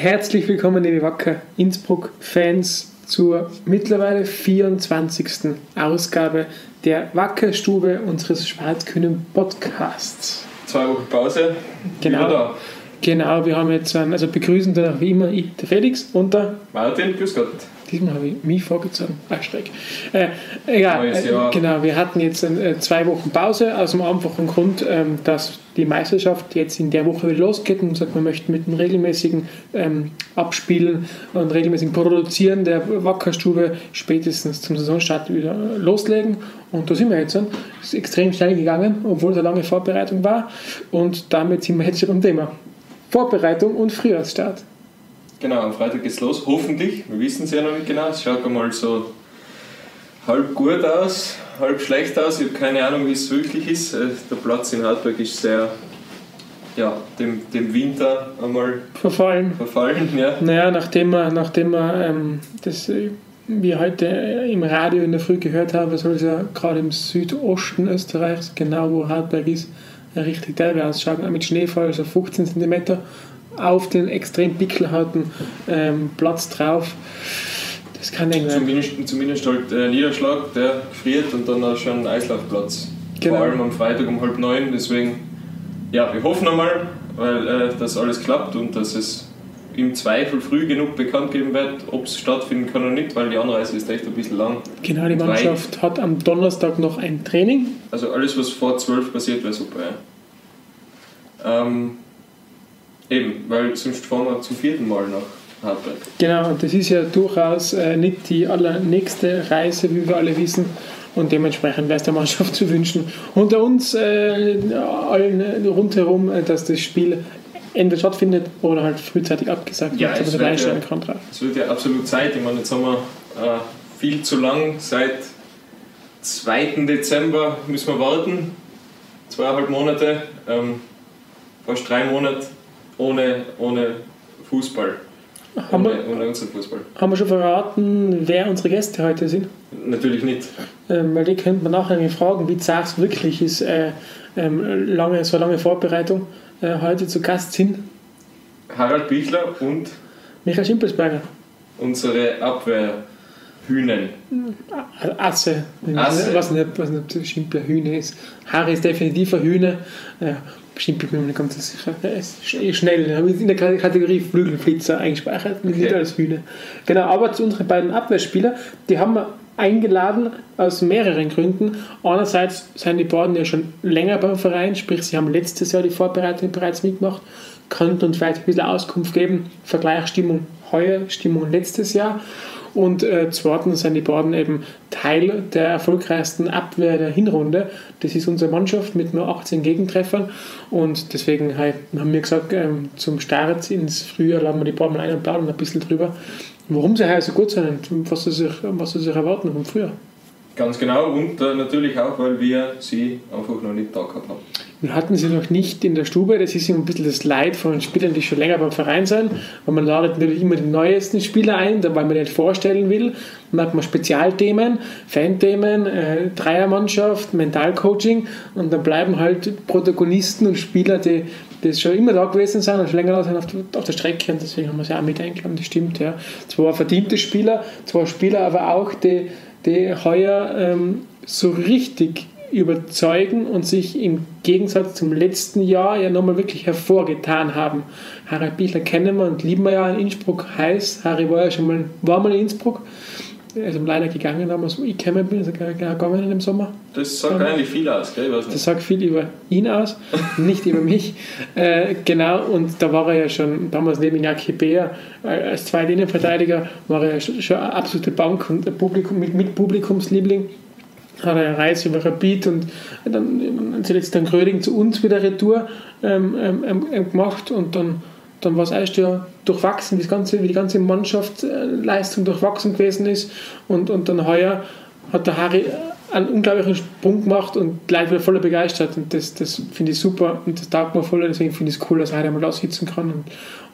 Herzlich willkommen, liebe Wacker Innsbruck-Fans, zur mittlerweile 24. Ausgabe der Wackerstube unseres Schwarzkühnen Podcasts. Zwei Wochen Pause. Genau. Da. Genau, wir haben jetzt, einen, also begrüßen dann wie immer ich, der Felix und der Martin, grüß Gott. Diesmal habe ich mich vorgezogen. Schräg. Äh, egal, äh, genau, wir hatten jetzt äh, zwei Wochen Pause aus dem einfachen Grund, ähm, dass die Meisterschaft jetzt in der Woche wieder losgeht und sagt, wir möchten mit dem regelmäßigen ähm, Abspielen und regelmäßigen Produzieren der Wackerstube spätestens zum Saisonstart wieder loslegen. Und da sind wir jetzt. Es ist extrem schnell gegangen, obwohl es eine lange Vorbereitung war. Und damit sind wir jetzt schon beim Thema. Vorbereitung und Frühjahrsstart. Genau, am Freitag geht's los. Hoffentlich. Wir wissen es ja noch nicht genau. Es schaut einmal so halb gut aus, halb schlecht aus. Ich habe keine Ahnung, wie es wirklich ist. Äh, Der Platz in Hartberg ist sehr ja, dem, dem Winter einmal Verfallen. verfallen. Ja. Naja, nachdem wir, nachdem wir ähm, das äh, wir heute äh, im Radio in der Früh gehört haben, soll es ja gerade im Südosten Österreichs, genau wo Hartberg ist, richtig derbe ausschauen, mit Schneefall, also 15 cm auf den extrem pickelharten ähm, Platz drauf. Das kann eng werden. Zumindest, zumindest halt äh, Niederschlag, der friert und dann auch schon Eislaufplatz. Genau. Vor allem am Freitag um halb neun. Deswegen, ja, wir hoffen einmal, weil äh, das alles klappt und dass es im Zweifel früh genug bekannt geben wird, ob es stattfinden kann oder nicht, weil die Anreise ist echt ein bisschen lang. Genau, die. Mannschaft hat am Donnerstag noch ein Training. Also alles, was vor 12 passiert, wäre super. Ja. Ähm, eben, weil sonst fahren wir zum vierten Mal nach Hartberg. Genau, und das ist ja durchaus äh, nicht die allernächste Reise, wie wir alle wissen. Und dementsprechend wäre es der Mannschaft zu wünschen. Unter uns äh, allen rundherum, äh, dass das Spiel entweder stattfindet oder halt frühzeitig abgesagt Ja, wird, es wird ja-. Es wird ja absolut Zeit. Ich meine, jetzt haben wir äh, viel zu lang. Seit 2. Dezember müssen wir warten. Zweieinhalb Monate, ähm, fast drei Monate ohne, ohne Fußball. Haben Ohne, wir, ohne unseren Fußball. haben wir schon verraten, wer unsere Gäste heute sind? Natürlich nicht. Ähm, weil die könnte man nachher fragen, wie zart es wirklich ist, äh, ähm, lange, so lange Vorbereitung. Äh, heute zu Gast sind Harald Bichler und Michael Schimpelsberger. unsere Abwehrhühnen. Asse. Asse. Was nicht, was nicht Schimpler Hühne ist. Harry ist definitiv ein Hühne. Schimpel bin ich mir nicht ganz so sicher. Er ist eh schnell. Er ist in der Kategorie Flügelflitzer eingespeichert, nicht Okay. als Hühne. Genau, aber zu unseren beiden Abwehrspieler, die haben wir eingeladen aus mehreren Gründen. Einerseits sind die beiden ja schon länger beim Verein, sprich, sie haben letztes Jahr die Vorbereitung bereits mitgemacht, könnten uns vielleicht ein bisschen Auskunft geben, Vergleichsstimmung heuer, Stimmung letztes Jahr. Und äh, zweitens sind die beiden eben Teil der erfolgreichsten Abwehr der Hinrunde. Das ist unsere Mannschaft mit nur 18 Gegentreffern. Und deswegen halt, haben wir gesagt, ähm, zum Start ins Frühjahr laden wir die beiden mal ein und plaudern ein bisschen drüber, warum sie heuer so gut sind und was sie sich, was sie sich erwarten vom Frühjahr. Ganz genau. Und äh, natürlich auch, weil wir sie einfach noch nicht da gehabt haben. Wir hatten sie noch nicht in der Stube. Das ist ein bisschen das Leid von Spielern, die schon länger beim Verein sind. Weil man ladet natürlich immer die neuesten Spieler ein, weil man nicht vorstellen will. Dann hat man Spezialthemen, Fanthemen, äh, Dreiermannschaft, Mentalcoaching und dann bleiben halt Protagonisten und Spieler, die, die schon immer da gewesen sind und schon länger da sind auf der, auf der Strecke und deswegen haben wir sie auch mit eingeladen, das stimmt. Ja. Zwar verdiente Spieler, zwar Spieler, aber auch die, die heuer ähm, so richtig überzeugen und sich im Gegensatz zum letzten Jahr ja nochmal wirklich hervorgetan haben. Harry Bichler kennen wir und lieben wir ja in Innsbruck heiß. Harry war ja schon mal, war mal in Innsbruck. Er ist leider gegangen, damals wo ich gekommen bin, ist er gegangen im Sommer. Das sagt eigentlich viel aus, gell? Das sagt viel über ihn aus, nicht über mich. Äh, genau, und da war er ja schon damals neben Jackie Beer äh, als zweiter Innenverteidiger, war er ja schon, schon eine absolute Bank und Publikum, mit, mit Publikumsliebling. Hat er eine Reise über Rapid und dann zuletzt dann Gröding zu uns wieder Retour ähm, ähm, ähm, gemacht und dann, dann war es erst ja durchwachsen, wie, ganze, wie die ganze Mannschaftsleistung durchwachsen gewesen ist und, und dann heuer hat der Harry einen unglaublichen Sprung gemacht und Leute wieder voller begeistert. Und das, das finde ich super und das taugt mir voll. Deswegen finde ich es cool, dass er heute mal da sitzen kann und,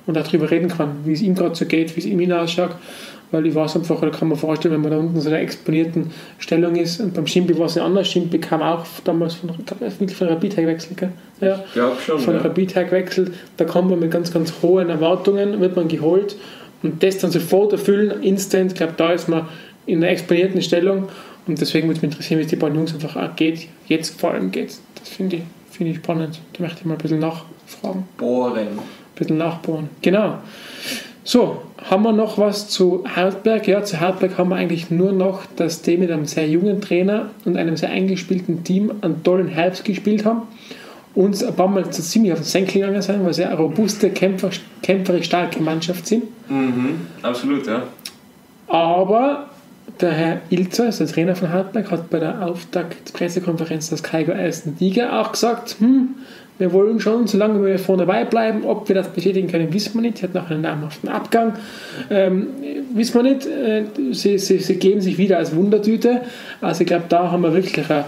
und darüber reden kann, wie es ihm gerade so geht, wie es ihm hinausschaut. Weil ich weiß einfach, da kann man vorstellen, wenn man da unten in so einer exponierten Stellung ist, und beim Schimpi war es ja anders, Schimpi kam auch damals von, von Rapid gewechselt, gell? Ja, ja schon, von ja. Rapid gewechselt, da kommt man mit ganz, ganz hohen Erwartungen, wird man geholt und das dann sofort erfüllen, instant, ich glaube, da ist man in einer exponierten Stellung und deswegen würde mich interessieren, wie es die beiden Jungs einfach auch geht, jetzt vor allem geht. Das finde ich, find ich spannend, da möchte ich mal ein bisschen nachfragen. Bohren. Ein bisschen nachbohren, genau. So, haben wir noch was zu Hartberg? Ja, zu Hartberg haben wir eigentlich nur noch, dass die mit einem sehr jungen Trainer und einem sehr eingespielten Team einen tollen Herbst gespielt haben. Uns ein paar Mal ziemlich auf den Senkel gegangen sind, weil sie eine robuste, kämpfer, kämpferisch starke Mannschaft sind. Mhm, absolut, ja. Aber der Herr Ilzer, also der Trainer von Hartberg, hat bei der Auftakt-Pressekonferenz des Kaigo ersten Liga auch gesagt, hm, wir wollen schon, solange wir vorne dabei bleiben, ob wir das bestätigen können, wissen wir nicht. Er hat noch einen namhaften Abgang. Ähm, wissen wir nicht. Äh, sie, sie, sie, geben sich wieder als Wundertüte. Also ich glaube, da haben wir wirklich einen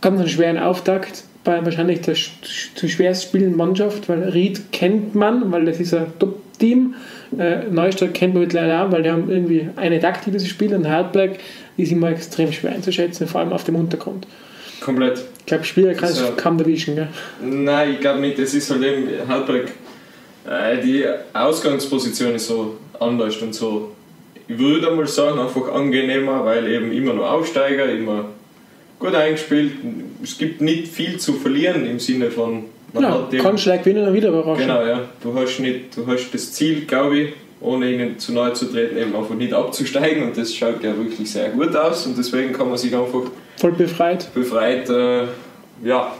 ganz einen schweren Auftakt bei wahrscheinlich der zu schwerst spielenden Mannschaft, weil Ried kennt man, weil das ist ein Top-Team. Äh, Neustadt kennt man mittlerweile auch, weil die haben irgendwie eine Taktik, die sie spielen. Und Hartberg ist immer extrem schwer einzuschätzen, vor allem auf dem Untergrund. Komplett. Ich glaube, Spieler kann es kaum erwischen, gell? Nein, ich glaube nicht. Es ist halt eben Halbberg. Äh, die Ausgangsposition ist so anders und so, ich würde mal sagen, einfach angenehmer, weil eben immer nur Aufsteiger, immer gut eingespielt. Es gibt nicht viel zu verlieren im Sinne von. Man ja, hat kann schlecht gewinnen und wieder überraschen. Genau, ja. Du hast, nicht, du hast das Ziel, glaube ich, ohne ihnen zu nahe zu treten, eben einfach nicht abzusteigen und das schaut ja wirklich sehr gut aus und deswegen kann man sich einfach voll befreit, befreit äh, ja,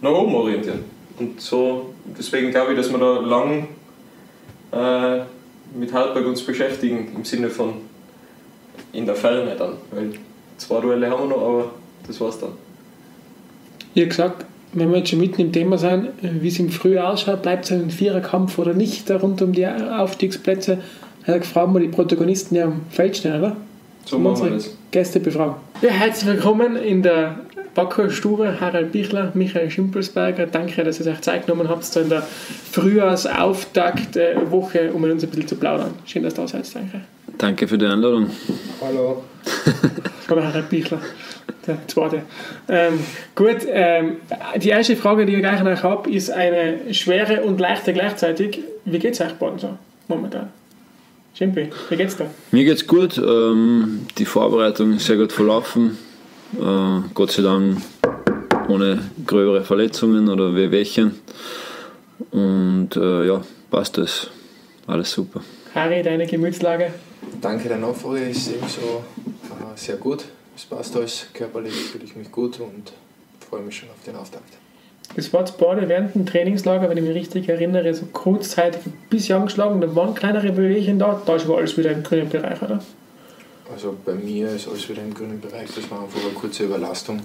nach oben orientieren. Und so, deswegen glaube ich, dass wir da lang äh, mit Haltberg uns beschäftigen, im Sinne von in der Ferne dann. Weil zwei Duelle haben wir noch, aber das war's dann. Ihr gesagt, wenn wir jetzt schon mitten im Thema sind, wie es im Frühjahr ausschaut, bleibt es ein Viererkampf oder nicht rund um die Aufstiegsplätze? Hat gefragt, die Protagonisten ja am Feld stehen, oder? So machen wir das. Gäste befragen. Ja, herzlich willkommen in der Backhausstube. Harald Bichler, Michael Schimpelsberger. Danke, dass ihr euch Zeit genommen habt, so in der Frühjahrsauftakt-Woche, um mit uns ein bisschen zu plaudern. Schön, dass du da seid. Danke. Danke für die Einladung. Hallo. Hallo, Harald Bichler. Der zweite. Ähm, gut, ähm, die erste Frage, die ich gleich noch habe, ist eine schwere und leichte gleichzeitig. Wie geht es euch beiden so momentan? Schimpi, wie geht's dir? Mir geht's gut. Ähm, die Vorbereitung ist sehr gut verlaufen. Äh, Gott sei Dank ohne gröbere Verletzungen oder Wehwehchen. Und äh, ja, passt das. Alles super. Harry, deine Gemütslage? Danke der Nachfrage, ist ebenso äh, sehr gut. Es passt alles, körperlich fühle ich mich gut und freue mich schon auf den Auftakt. Das war beide während dem Trainingslager, wenn ich mich richtig erinnere, so kurzzeitig ein bisschen angeschlagen, da waren kleinere Bewegungen da, da ist aber alles wieder im grünen Bereich, oder? Also bei mir ist alles wieder im grünen Bereich, das war einfach eine kurze Überlastung.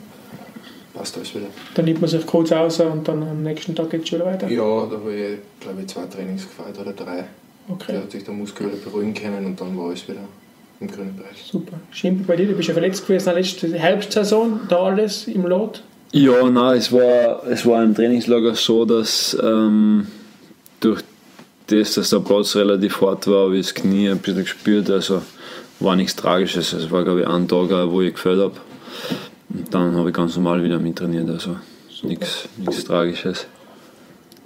Passt alles wieder. Dann nimmt man sich kurz aus und dann am nächsten Tag geht es schon wieder weiter? Ja, da habe ich glaube ich zwei Trainings gefeiert oder drei. Okay. Da hat sich der Muskel wieder beruhigen können und dann war alles wieder im grünen Bereich. Super. Schimpi, bei dir, du bist ja verletzt gewesen in der letzten Herbstsaison, da alles im Lot? Ja, nein, es war, es war im Trainingslager so, dass ähm, durch das, dass der Platz relativ hart war, habe ich das Knie ein bisschen gespürt. Also war nichts Tragisches. Es war, glaube ich, ein Tag, wo ich gefällt habe. Und dann habe ich ganz normal wieder mittrainiert. Also nichts, Tragisches.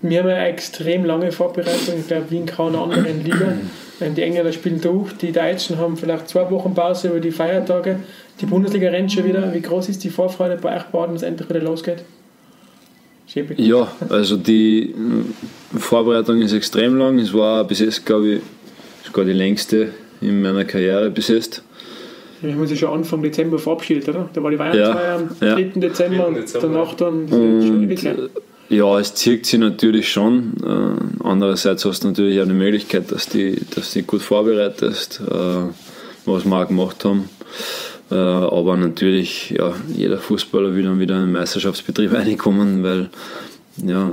Wir haben eine extrem lange Vorbereitung, ich glaube, wie in keiner anderen Liga. Die Engländer spielen durch, die Deutschen haben vielleicht zwei Wochen Pause über die Feiertage. Die Bundesliga rennt schon wieder. Wie groß ist die Vorfreude bei euch beiden, dass es endlich wieder losgeht? Schäbig. Ja, also die Vorbereitung ist extrem lang. Es war bis jetzt, glaube ich, sogar die längste in meiner Karriere bis jetzt. Wir haben uns ja schon Anfang Dezember verabschiedet, oder? Da war die Weihnachtsfeier ja, am 3. Ja. Dezember und danach dann und, Ja, es zieht sich natürlich schon. Äh, andererseits hast du natürlich auch die Möglichkeit, dass du dass die gut vorbereitest, äh, was wir auch gemacht haben. Äh, aber natürlich, ja, jeder Fußballer will dann wieder in den Meisterschaftsbetrieb reinkommen, weil ja,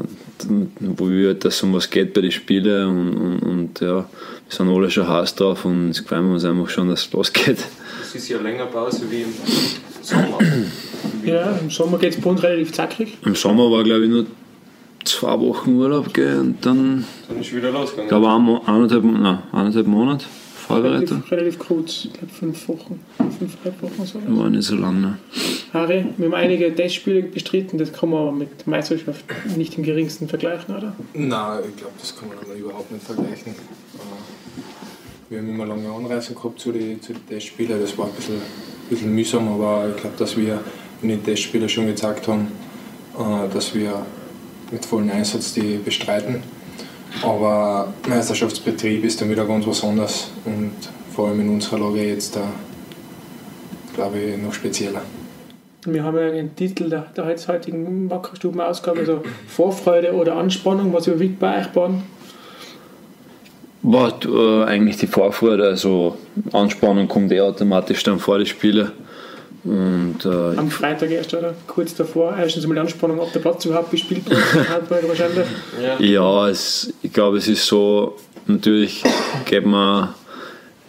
wo wir halt, dass um was geht bei den Spielen und, und, und, ja, wir sind alle schon heiß drauf und es freuen wir uns einfach schon, dass es losgeht. Es ist ja länger Pause wie im Sommer. ja, im Sommer geht es bei uns relativ zackig. Im Sommer war glaube ich nur zwei Wochen Urlaub gell, und dann. Dann ist wieder losgegangen. Ich glaube eineinhalb, nein, eineinhalb Monate Vorbereitung? Relativ, relativ kurz, ich glaube fünf Wochen, fünfeinhalb Wochen so. War nicht so lange. ne? Harry, wir haben einige Testspiele bestritten, das kann man aber mit Meisterschaft nicht im geringsten vergleichen, oder? Nein, ich glaube, das kann man aber überhaupt nicht vergleichen. Äh, Wir haben immer lange Anreisen gehabt zu den, zu den Testspielen, das war ein bisschen, bisschen mühsam, aber ich glaube, dass wir in den Testspielen schon gezeigt haben, äh, dass wir mit vollem Einsatz die bestreiten. Aber Meisterschaftsbetrieb ist dann wieder ganz was anderes und vor allem in unserer Lage jetzt da, glaube ich, noch spezieller. Wir haben ja den Titel der, der heutigen Wackerstuben-Ausgabe, also Vorfreude oder Anspannung, was überwiegt bei euch beiden? War äh, eigentlich die Vorfreude, also Anspannung kommt eh automatisch dann vor die Spiele. Und äh, Am Freitag erst, oder? Kurz davor, erstens mal die Anspannung, ob der Platz überhaupt bespielt wird, Handball wahrscheinlich. ja, es, ich glaube, es ist so, natürlich geht man,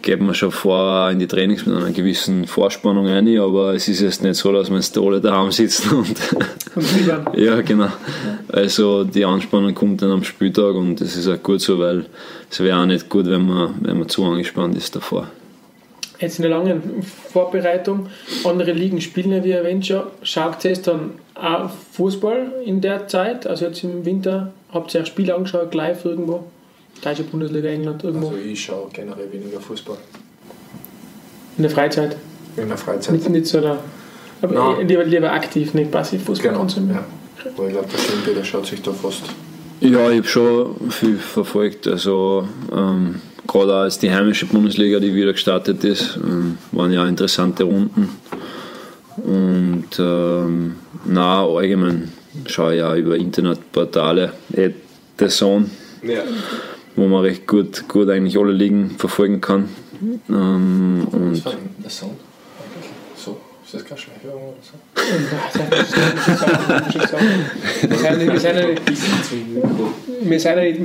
geht man schon vor in die Trainings mit einer gewissen Vorspannung rein, aber es ist jetzt nicht so, dass wir jetzt alle daheim sitzen und Und. Ja, genau. Also die Anspannung kommt dann am Spieltag und das ist auch gut so, weil es wäre auch nicht gut, wenn man, wenn man zu angespannt ist davor. Jetzt in der langen Vorbereitung, andere Ligen spielen ja, wie erwähnt schon. Schaut ihr dann auch Fußball in der Zeit? Also jetzt im Winter, habt ihr auch Spiele angeschaut, live irgendwo? Deutsche Bundesliga, England, irgendwo? Also ich schaue generell weniger Fußball in der Freizeit? in der Freizeit. Nicht, nicht so da. Aber Nein. lieber, lieber aktiv, nicht passiv Fußball Genau, konsumieren. ja. Aber ich glaube, der Schimpe, der schaut sich da fast Ja, ich habe schon viel verfolgt. Also ähm, gerade als die heimische Bundesliga, die wieder gestartet ist, ähm, waren ja interessante Runden. Und ähm, na allgemein schaue ich auch über Internetportale, eh, The Zone, Ja. wo man recht gut, gut eigentlich alle Ligen verfolgen kann. Ähm, Was und war denn der Sound? eigentlich? So, ist das keine Schleichwerbung oder so? Wir sind ja nicht- ja nicht-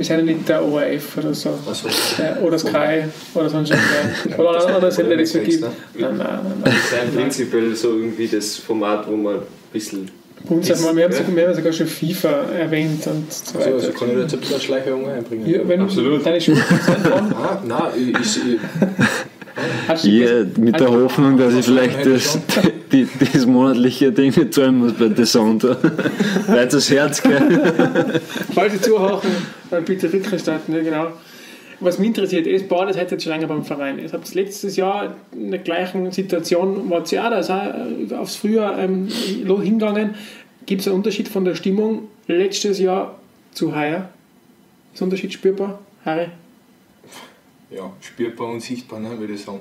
ja nicht- ja der ORF oder so. Also, Äh, Oder Sky oder sonst irgendwer. Oder andere Sender, die es so gibt. Nein, nein, nein. Das ist prinzipiell so irgendwie das Format, wo man ein bisschen. Uns hat man, wir, haben sogar, schon FIFA erwähnt und so also, weiter. also kann ich da jetzt ein bisschen Schleichwerbung einbringen? Ja, wenn Absolut. deine Schule Ah, nein, ich, ich, ja, mit der Hoffnung, dass ich vielleicht das, die, das monatliche Ding nicht zahlen muss bei The Sound. Weil das Herz gell? Falls Sie zuhören, bitte rückerstatten, ja, genau. Was mich interessiert, ist, Bad ist heute schon länger beim Verein. Ihr habt letztes Jahr in der gleichen Situation, war ja auch, da ist auch aufs Frühjahr ähm, hingegangen. Gibt es einen Unterschied von der Stimmung letztes Jahr zu heuer? Ist der Unterschied spürbar, Harry? Ja, spürbar und sichtbar, ne, würde ich sagen.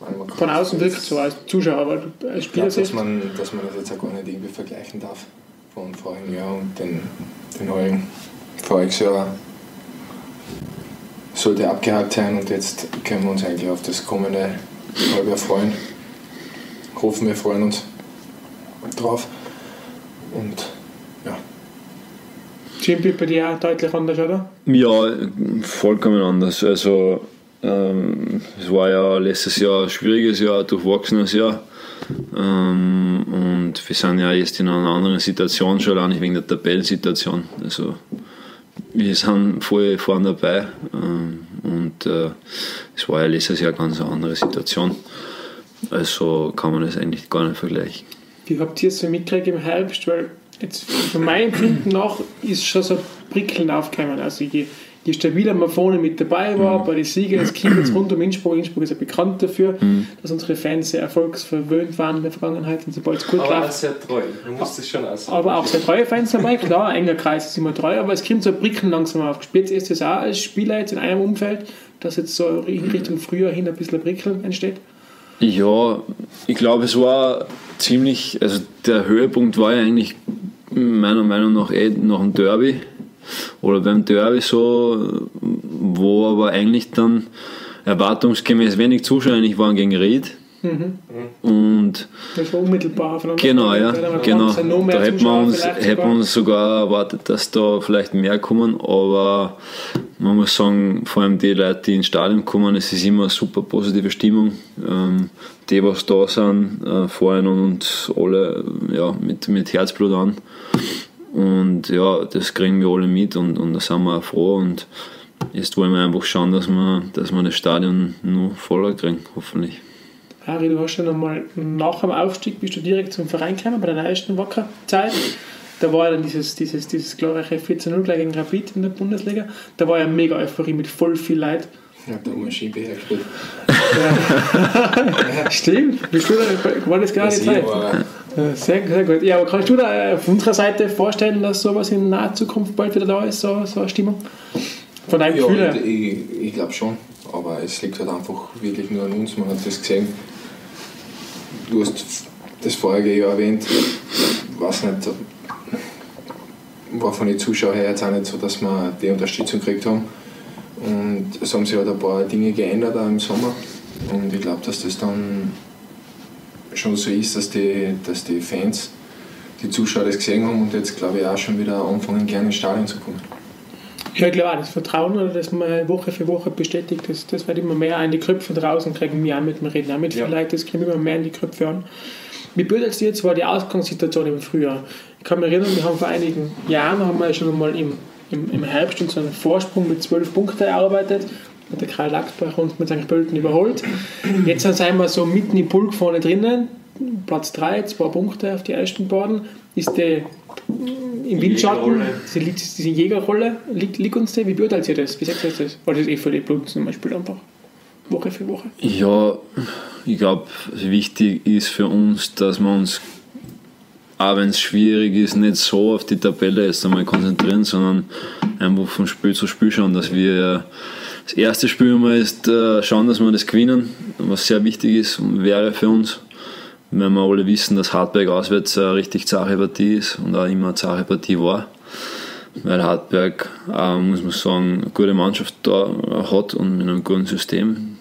Kann Von außen wirkt so als Zuschauer, aber als Spieler dass selbst. man, dass man das jetzt auch gar nicht irgendwie vergleichen darf von vorigen Jahr und den, den heurigen. Voriges Jahr sollte abgehakt sein und jetzt können wir uns eigentlich auf das kommende Halbjahr freuen. Hoffen wir freuen uns drauf. Und Jimmy bei dir auch deutlich anders, oder? Ja, vollkommen anders. Also, ähm, es war ja letztes Jahr ein schwieriges Jahr, ein durchwachsenes Jahr. Ähm, und wir sind ja jetzt in einer anderen Situation, schon allein wegen der Tabellensituation. Also, wir sind voll vorne dabei. Ähm, und äh, es war ja letztes Jahr ganz eine andere Situation. Also kann man das eigentlich gar nicht vergleichen. Wie habt ihr es so mitgekriegt im Herbst? Weil jetzt von meinem Empfinden nach ist schon so ein Prickeln aufgekommen. Also je, je stabiler man vorne mit dabei war, bei den Siegen, es kommt jetzt rund um Innsbruck. Innsbruck ist ja bekannt dafür, dass unsere Fans sehr erfolgsverwöhnt waren in der Vergangenheit und sobald es gut Aber auch sehr treu. Man muss das schon aussagen. Aber auch sehr treue Fans dabei, klar, ein enger Kreis ist immer treu, aber es kommt so ein Prickeln langsam auf. Spitz ist es auch als Spieler jetzt in einem Umfeld, dass jetzt so in Richtung Frühjahr hin ein bisschen ein Prickeln entsteht? Ja, ich glaube, es war ziemlich, also der Höhepunkt war ja eigentlich meiner Meinung nach eh nach dem Derby oder beim Derby so, wo aber eigentlich dann erwartungsgemäß wenig Zuschauer eigentlich waren gegen Ried. Und Das war unmittelbar voneinander. Genau, ja, genau. Da hätten wir uns, hätten uns sogar erwartet, dass da vielleicht mehr kommen, aber man muss sagen, vor allem die Leute, die ins Stadion kommen, es ist immer eine super positive Stimmung. Ähm, die, was da sind, äh, feuern uns alle ja, mit, mit Herzblut an. Und ja, das kriegen wir alle mit und, und da sind wir auch froh. Und jetzt wollen wir einfach schauen, dass wir, dass wir das Stadion nur voller kriegen, hoffentlich. Harry, du hast ja nochmal nach dem Aufstieg bist du direkt zum Verein gekommen, bei deiner ersten Wacker-Zeit. Da war ja dann dieses, dieses, dieses glorreiche 14-0 gleich gegen Rapid in der Bundesliga. Da war ja mega Euphorie mit voll viel Leid. Ja, da haben wir Schiebe hergespielt. Ja. Stimmt, bist du da, war das gerade Zeit? Sehr, sehr gut. Ja, aber kannst du da auf unserer Seite vorstellen, dass sowas in naher Zukunft bald wieder da ist, so, so eine Stimmung? Von deinem ja, Gefühl her? Ich, ich glaube schon, aber es liegt halt einfach wirklich nur an uns. Man hat das gesehen. Du hast das vorige Jahr erwähnt, weiß nicht, war von den Zuschauern her jetzt auch nicht so, dass wir die Unterstützung gekriegt haben. Und es haben sich halt ein paar Dinge geändert auch im Sommer. Und ich glaube, dass das dann schon so ist, dass die, dass die Fans, die Zuschauer das gesehen haben und jetzt glaube ich auch schon wieder anfangen, gerne ins Stadion zu kommen. Ja, ich glaube auch, das Vertrauen, das man Woche für Woche bestätigt, das, das wird immer mehr in die Köpfe draußen, kriegen wir auch mit dem Reden, auch mit Ja. vielen Leuten, das kommt immer mehr in die Köpfe an. Wie blöd dir jetzt war die Ausgangssituation im Frühjahr. Ich kann mich erinnern, wir haben vor einigen Jahren haben wir schon einmal im, im, im Herbst uns einen Vorsprung mit 12 Punkten erarbeitet. Hat der Karl Lackbach uns mit St. Pölten überholt. Jetzt sind wir so mitten im Pulk vorne drinnen. Platz 3, zwei Punkte auf die ersten beiden. Ist der im Windschatten, diese, diese Jägerrolle, liegt, liegt uns der? Wie beurteilt ihr das? Wie sagt ihr das? Oder ist das eh für die Blut zum Beispiel einfach? Woche für Woche. Ja, ich glaube, wichtig ist für uns, dass wir uns, auch wenn es schwierig ist, nicht so auf die Tabelle jetzt einmal konzentrieren, sondern einfach von Spiel zu Spiel schauen, dass wir das erste Spiel mal ist, äh, schauen, dass wir das gewinnen, was sehr wichtig ist und wäre für uns. Wenn wir alle wissen, dass Hartberg auswärts eine richtig zache Partie ist und auch immer eine zache Partie war weil Hartberg, äh, muss man sagen, eine gute Mannschaft da hat und mit einem guten System,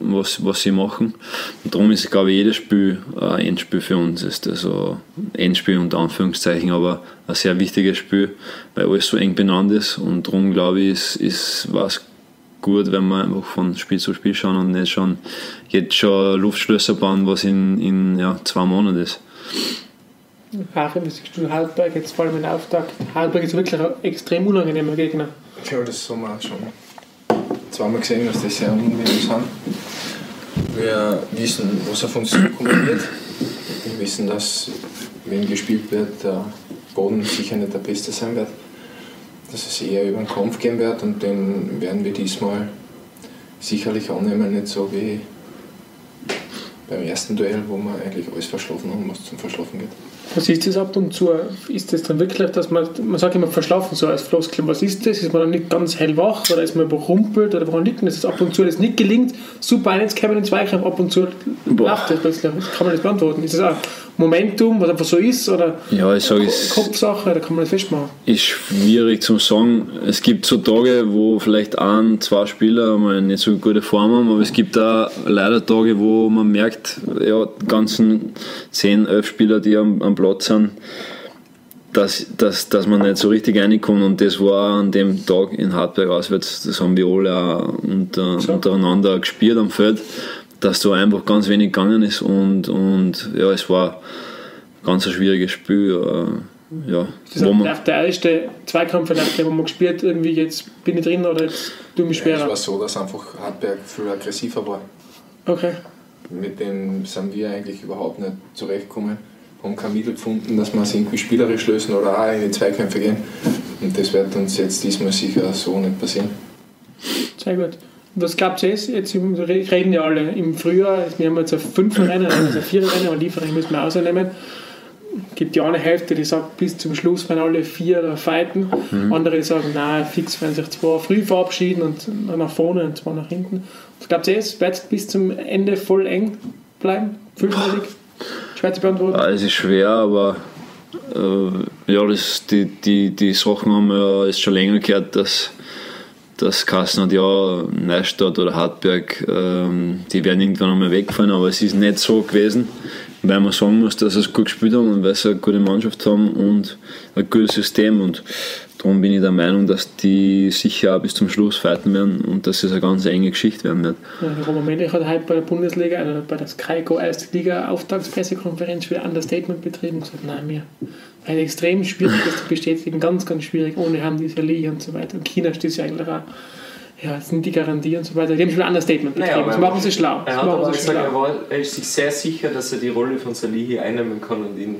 was, was sie machen. Und darum ist, glaube ich, jedes Spiel ein Endspiel für uns. Ist also Endspiel unter Anführungszeichen, aber ein sehr wichtiges Spiel, weil alles so eng benannt ist. Und darum, glaube ich, ist, ist was gut, wenn wir einfach von Spiel zu Spiel schauen und nicht schon jetzt schon Luftschlösser bauen, was in, in ja, zwei Monaten ist. Ach, wie siehst du Halberg jetzt vor allem in Auftakt? Halberg ist wirklich ein extrem unangenehmer Gegner. Ja, das haben wir auch schon zweimal gesehen, dass das sehr unangenehm sind. Wir wissen, was auf uns zukommen wird. Wir wissen, dass, wenn gespielt wird, der Boden sicher nicht der beste sein wird. Dass es eher über den Kampf gehen wird und den werden wir diesmal sicherlich annehmen, nicht so wie beim ersten Duell, wo wir eigentlich alles verschlafen haben, was zum Verschlafen geht. Was ist das ab und zu? Ist das dann wirklich, dass man, man sagt immer verschlafen so als Floskel, was ist das? Ist man dann nicht ganz hellwach oder ist man überrumpelt oder woran liegt denn das? Dass ab und zu das nicht gelingt, super Einheitskämpfe in Zweikampf, ab und zu Boah. läuft das plötzlich. Kann man das beantworten? Ist das ein Momentum, was einfach so ist oder Ja, ich sage es. Kopfsache, da kann man das festmachen? ist schwierig zu sagen. Es gibt so Tage, wo vielleicht ein, zwei Spieler mal nicht so gute Form haben, aber es gibt auch leider Tage, wo man merkt, ja, die ganzen 10, 11 Spieler, die am, am Platz sind, dass, dass, dass man nicht so richtig reinkommt und das war an dem Tag in Hartberg auswärts, das haben wir alle auch unter, untereinander gespürt am Feld, dass da einfach ganz wenig gegangen ist und, und ja, es war ein ganz ein schwieriges Spiel. äh, Ja, Das ist auf der erste Zweikampf, wo man gespielt irgendwie jetzt bin ich drin oder jetzt tue mich Ja, es schwerer. war so, dass einfach Hartberg viel aggressiver war. Okay. Mit dem sind wir eigentlich überhaupt nicht zurechtgekommen. Haben kein Mittel gefunden, dass wir es irgendwie spielerisch lösen oder auch in die Zweikämpfe gehen. Und das wird uns jetzt diesmal sicher so nicht passieren. Sehr gut. Was glaubt ihr jetzt? Jetzt reden ja alle im Frühjahr, wir haben jetzt ein Fünferrennen, also ein Viererrennen, aber Lieferrennen müssen wir ausnehmen. gibt die eine Hälfte, die sagt, bis zum Schluss werden alle vier fighten. Andere, die sagen, nein, fix werden sich zwei früh verabschieden und nach vorne und zwei nach hinten. Was glaubt ihr, es wird bis zum Ende voll eng bleiben? Fünfmäßig? Schwer zu beantworten. Ja, es ist schwer, aber äh, ja, das, die, die, die Sachen haben wir ja jetzt schon länger gehört, dass, dass Kassen hat ja Neustadt oder Hartberg, ähm, die werden irgendwann einmal wegfallen, aber es ist nicht so gewesen, weil man sagen muss, dass sie es gut gespielt haben und weil sie eine gute Mannschaft haben und ein gutes System und darum bin ich der Meinung, dass die sicher auch bis zum Schluss fighten werden und dass es eine ganz enge Geschichte werden wird. Ja, Roman Melich hat heute bei der Bundesliga, also bei der Skyco Erste Liga Auftaktspressekonferenz für Understatement betrieben und gesagt, nein, mir ein extrem schwierig das zu bestätigen, ganz, ganz schwierig, ohne haben diese Liga und so weiter. Und China steht ja eigentlich auch ja, das sind die Garantie und so weiter. Die haben schon ein anderes Statement betrieben. Naja, das machen sie schlau. Er hat machen aber sie gesagt, schlau. er, war, er ist sich sehr sicher, dass er die Rolle von Salihi einnehmen kann und ihn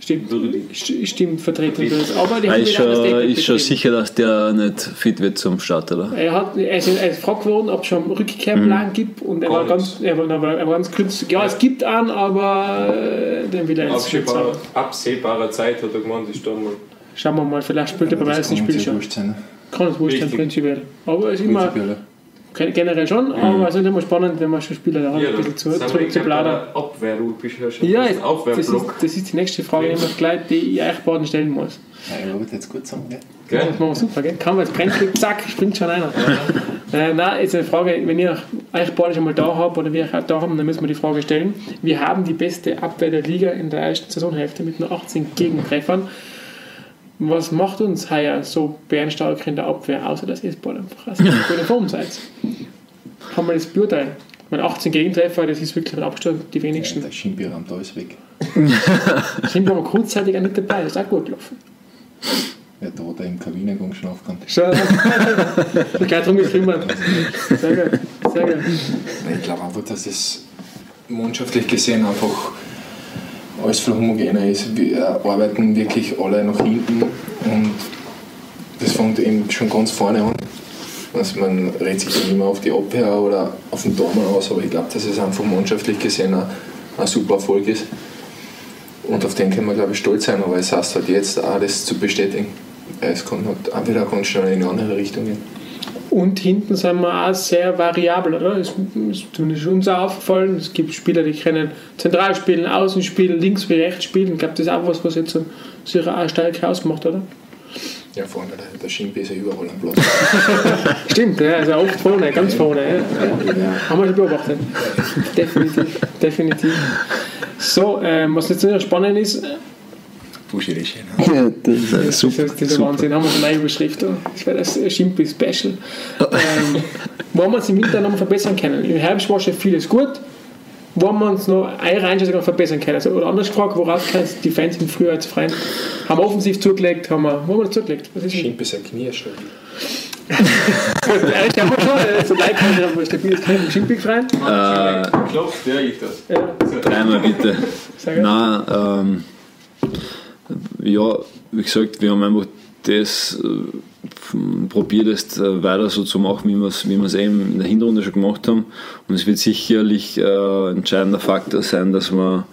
Stimmt, stimmt vertreten wird. Aber die Er haben ist schon, ist schon sicher, dass der nicht fit wird zum Start, oder? Er, hat, er, ist, er ist gefragt worden, ob es schon einen Rückkehrplan gibt und er war, ganz, er, war, er war er war ganz kurz, ja, es gibt einen, aber äh, den will er jetzt nicht absehbarer, Zeit hat er gemeint, ist da mal. Schauen wir mal, vielleicht spielt er beim das ersten Spiel uns ja schon. sein. Kann es wurscht sein, prinzipiell. Aber es ist immer ja. generell schon, aber es ist immer spannend, wenn man schon Spieler da hat, ein bisschen zu, sind zu, plaudern. Abwehr, du bist ja schon Ja, das ist, Aufwehrblock. das ist die nächste Frage, die, ich gleich, die ich euch beiden stellen muss. Ja, ich wollte jetzt gut sagen, gell? Das Gell? machen wir super, gell? Kann man jetzt Brennstück, zack, springt schon einer. äh, nein, jetzt eine Frage, wenn ihr euch beide schon mal da habt oder wir euch auch da haben, dann müssen wir die Frage stellen. Wir haben die beste Abwehr der Liga in der ersten Saisonhälfte mit nur 18 Gegentreffern. Was macht uns heuer so bärenstark in der Abwehr, außer dass ihr es bald einfach aus guten Form seid? Kann man das beurteilen? Ich meine, 18 Gegentreffer, das ist wirklich ein Abstand, die wenigsten. Der Schienbierraum da ist weg. Wir mal kurzzeitig auch nicht dabei, das ist auch gut gelaufen. Ja, da hat er im Kabinengang schlafen kann. Schon. Gleich drum gekümmert. Sehr gut, sehr gut. Ich glaube einfach, dass es mannschaftlich gesehen einfach alles viel homogener ist. Wir arbeiten wirklich alle nach hinten und das fängt eben schon ganz vorne an. Also man redet sich immer auf die Abwehr oder auf den Tormann aus, aber ich glaube, dass es einfach mannschaftlich gesehen ein, ein super Erfolg ist. Und auf den können wir, glaube ich, stolz sein, aber es heißt halt jetzt auch, das zu bestätigen. Es kann halt auch wieder ganz schnell in eine andere Richtung gehen. Und hinten sind wir auch sehr variabel, oder? Es ist zumindest uns auch aufgefallen. Es gibt Spieler, die können zentral spielen, außen spielen, links wie rechts spielen. Ich glaube, das ist auch was, was jetzt so sicher auch stark ausmacht, oder? Ja, vorne, der, Schimpi ist ja überall am Platz. Stimmt, ja, also oft vorne, ganz vorne. Ja. Ja. Haben wir schon beobachtet. definitiv, definitiv. So, ähm, was jetzt noch spannend ist, Buschirisch, Ja, das ist Das ist, das ist der Wahnsinn, haben wir schon eine Überschrift. oder? Das wäre das Schimpi-Special. ähm, wo wir uns im Winter noch verbessern können. Im Herbst war schon vieles gut. Wo wir uns noch eine Einschätzung verbessern können. Also, oder anders gefragt, woraus kann die Fans im Frühjahr jetzt freuen? Haben wir offensiv zugelegt? Haben wir, wo haben wir zugelegt? Was ist denn? Schimpi sein Knie ist stabil. Ja, ich habe schon, äh, so leicht kann ich aber stabiles Knie im Schimpi freuen. Äh, Klopft, ja, ich das. Ja, dreimal bitte. sehr gut. Nein, ähm, ja, wie gesagt, wir haben einfach das äh, probiert, das äh, weiter so zu machen, wie wir es eben in der Hinrunde schon gemacht haben. Und es wird sicherlich äh, entscheidender Faktor sein, dass wir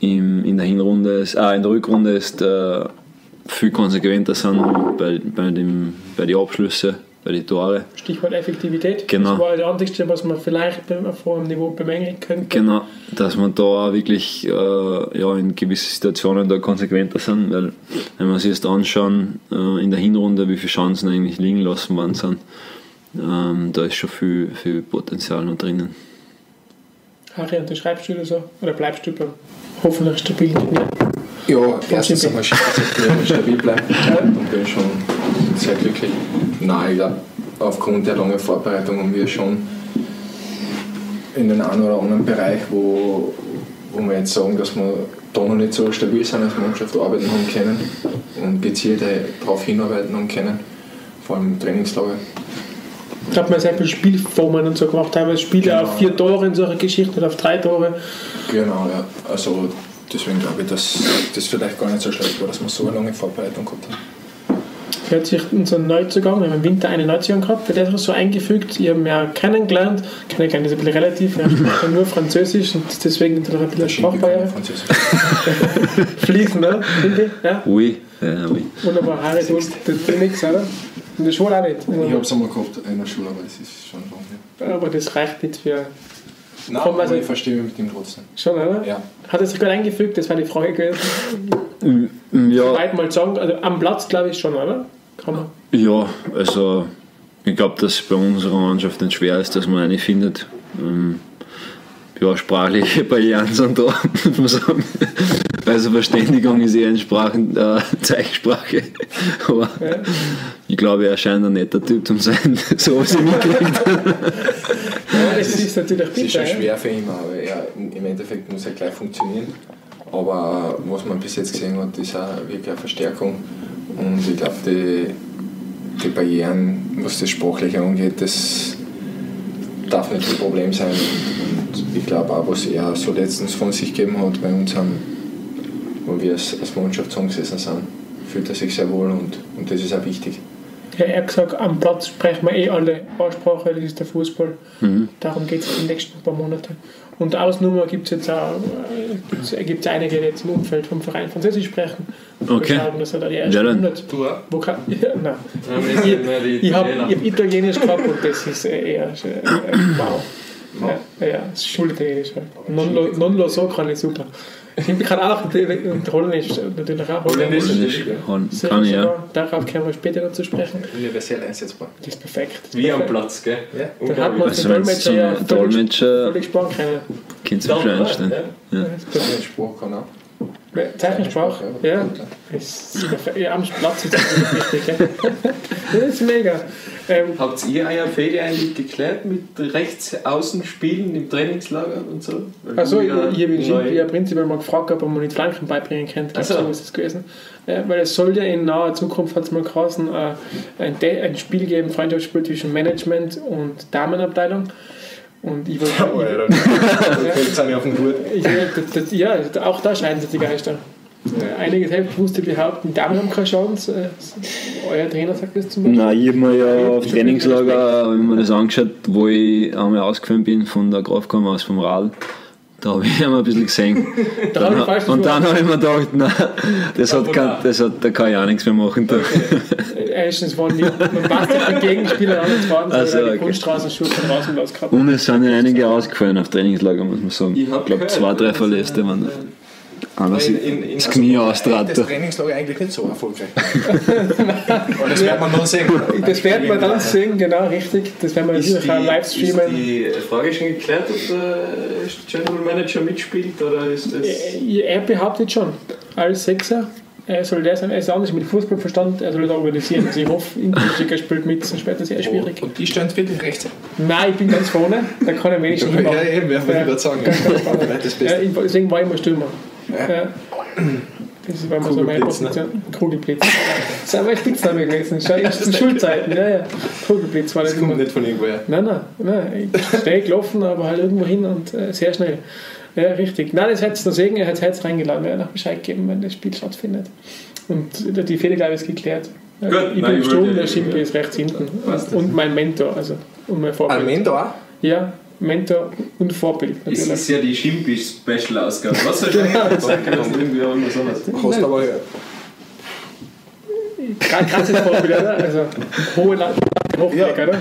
im, in der Hinrunde, äh, in der Rückrunde ist, äh, viel konsequenter sind bei, bei, dem, bei den Abschlüssen, bei den Tore. Stichwort Effektivität. Genau. Das war das Einzige, was man vielleicht vor dem Niveau bemängeln könnte. Genau, dass man da auch wirklich äh, ja, in gewissen Situationen da konsequenter sind, weil wenn wir sich jetzt anschauen, äh, in der Hinrunde, wie viele Chancen eigentlich liegen lassen worden sind, ähm, da ist schon viel, viel Potenzial noch drinnen. Harry, unterschreibst du oder so? Oder bleibst du beim hoffentlich stabilen Knie? Ja, erstens einmal stabil bleiben. Dann bin schon sehr glücklich. Nein, ich glaube, aufgrund der langen Vorbereitung haben wir schon in den einen oder anderen Bereich, wo, wo wir jetzt sagen, dass wir da noch nicht so stabil sind als Mannschaft, arbeiten haben können und gezielt darauf hinarbeiten haben können, vor allem im Trainingslager. Ich habe mir sehr viele Spielformen und so gemacht, teilweise Spiele Genau. auf vier Tore in solchen Geschichten oder auf drei Tore. Genau, ja. Also deswegen glaube ich, dass das vielleicht gar nicht so schlecht war, dass wir so eine lange Vorbereitung gehabt haben. Hat sich unser Neuzugang, wir haben im Winter eine Neuzugang gehabt, wird das so eingefügt, ich habe ihn ja kennengelernt, kennengelernt ist ein bisschen relativ, er spricht ja nur Französisch und deswegen natürlich ein bisschen Sprachbarriere. Französisch. Fließen, ne? Finde ich, ja. Ui, ja, ui. Wunderbar, Harry, du, du, du nix, oder? In der Schule auch nicht. Ich habe es einmal gehabt in der Schule, aber das ist schon lange. Aber das reicht nicht für. Nein, Komm, aber also- ich verstehe mich mit ihm trotzdem. Schon, oder? Ja. Hat er sich gut eingefügt? Das war die Frage gewesen. Ja, Weit mal sagen, also am Platz glaube ich schon, oder? Kann man. ja also ich glaube, dass es bei unserer Mannschaft nicht schwer ist, dass man eine findet. Ähm, ja, sprachliche Barrieren sind da, muss man sagen. Also Verständigung ist eher in Sprachen, äh, Zeichensprache. Aber Ja. ich glaube, er scheint ein netter Typ zu sein, so was ich mitgekriegt habe. Ja, das ist natürlich Es ist bitter. schon ja. schwer für ihn, aber er, im Endeffekt muss er gleich funktionieren. Aber was man bis jetzt gesehen hat, ist auch wirklich eine Verstärkung. Und ich glaube, die, die Barrieren was das Sprachliche angeht, das darf nicht ein Problem sein. Und ich glaube auch, was er so letztens von sich gegeben hat bei uns, haben, wo wir als, als Mannschaft zusammengesessen sind, fühlt er sich sehr wohl und, und das ist auch wichtig. Ja, er hat gesagt, am Platz sprechen wir eh alle Aussprache, das ist der Fußball. Mhm. Darum geht es die nächsten paar Monate. Und Ausnummer gibt es jetzt auch, äh, gibt's einige, die jetzt im Umfeld vom Verein Französisch sprechen. Okay. Wir schauen, dass er da die ersten Wer denn? 100 Du auch? Wo kann, ja, nein. Ja, die Ich habe hab Italienisch gehabt und das ist äh, eher äh, wow. Ja, ja, das ist Schulitalienisch. Non, lo- non lo so kann ich super. Ich kann auch und Holländisch natürlich auch Holländisch Holländisch. ist Kann, ich, ja. Darauf können wir später noch zu sprechen. Universell einsetzbar. Das ist perfekt. Ist Wie am. Platz, gell? Ja. Dann hat man Also den Dolmetscher zum ja Dolmetscher völlig sparen können. Kind sich schon einstellen. Ja. Ja. Das ist. Den Spruch kann auch. Zeichensprache, ja. Ist. Ja, am Platz ist das wichtig. gell? Das ist mega. Ähm, Habt ihr euer Fälle eigentlich geklärt mit rechts außen spielen im Trainingslager und so? Weil Also, ich, ja ich habe ihn neu- ja prinzipiell mal gefragt, ob man nicht Flanken beibringen könnte. Ach so. Ist es gewesen. Ja, weil es soll ja in naher Zukunft, hat es mal geheißen, äh, ein, ein Spiel geben, Freundschaftsspiel zwischen Management und Damenabteilung. Und ich wollte. Oh, ja, dann fällt es auf den das, ja, auch da scheiden sich die Geister. Einige selbstbewusste behaupten, Damen haben keine Chance. Äh, Euer Trainer sagt das zum Beispiel. Nein, ich habe mir ja auf Trainingslager ich mir das angeschaut, wo ich einmal ausgefahren bin von der Grafkammer aus vom Rad. Da habe ich ihn ein bisschen gesehen. Da ich falsch und dann habe ich mir gedacht, nein, das hat kein, das hat, da kann ich auch nichts mehr machen. Da. Erstens waren die, man passt den Gegenspieler an, waren sie Also, die okay. Kunststraßenschuhe von draußen losgehabt. Und es sind ja einige ausgefallen auf Trainingslager, muss man sagen. Ich glaube, zwei, drei Verletzte waren äh, da. Einer sich in- in- das Knie Das austrat. Trainingslager eigentlich nicht so erfolgreich. Aber das wird man noch sehen. Das werden wir dann sehen, genau, richtig. Das werden wir Ist natürlich auch live ist streamen. die Frage schon geklärt, ob der General Manager mitspielt oder ist das. Äh, Er behauptet schon, als Sechser, er soll der sein, er ist anders mit Fußballverstand, er soll das organisieren. Also ich hoffe, Inter spielt mit, sonst wird das sehr schwierig. Und die stehen wirklich rechts. Nein, ich bin ganz vorne, da kann er wenig Ja, hinmachen. eben, wer würde gerade sagen. Ganz, ganz vorne. Vielleicht das Ja, Beste. ich, deswegen war ich immer Stürmer. Ja. Das ist weil man so meine ne? Position. Kugelblitz. Das ist mein Spitzname gewesen. Ich zu Schulzeiten. Ja, ja. Kugelblitz war das Das kommt immer. nicht von irgendwoher. Nein, nein, nein. Stehe gelaufen, aber halt irgendwo hin und äh, sehr schnell. Ja, richtig. Nein, das hätte es noch sehen, er hat es reingeladen, er hat noch Bescheid gegeben, wenn das Spiel stattfindet. Und die Fehler, glaube ich, ist geklärt. Gut, ich nein, bin ich Sturm, der Schimpe ist rechts hinten. Und mein Mentor, also und mein Vorbild. Ein Mentor? Ja, Mentor und Vorbild Es natürlich. ist ja die Schimpisch-Special-Ausgabe. Was soll ich sagen? Das ist irgendwie auch immer sowas. Hast aber Gerade krasses Vorbild, oder? Also hohe Hochweg, Ja. oder?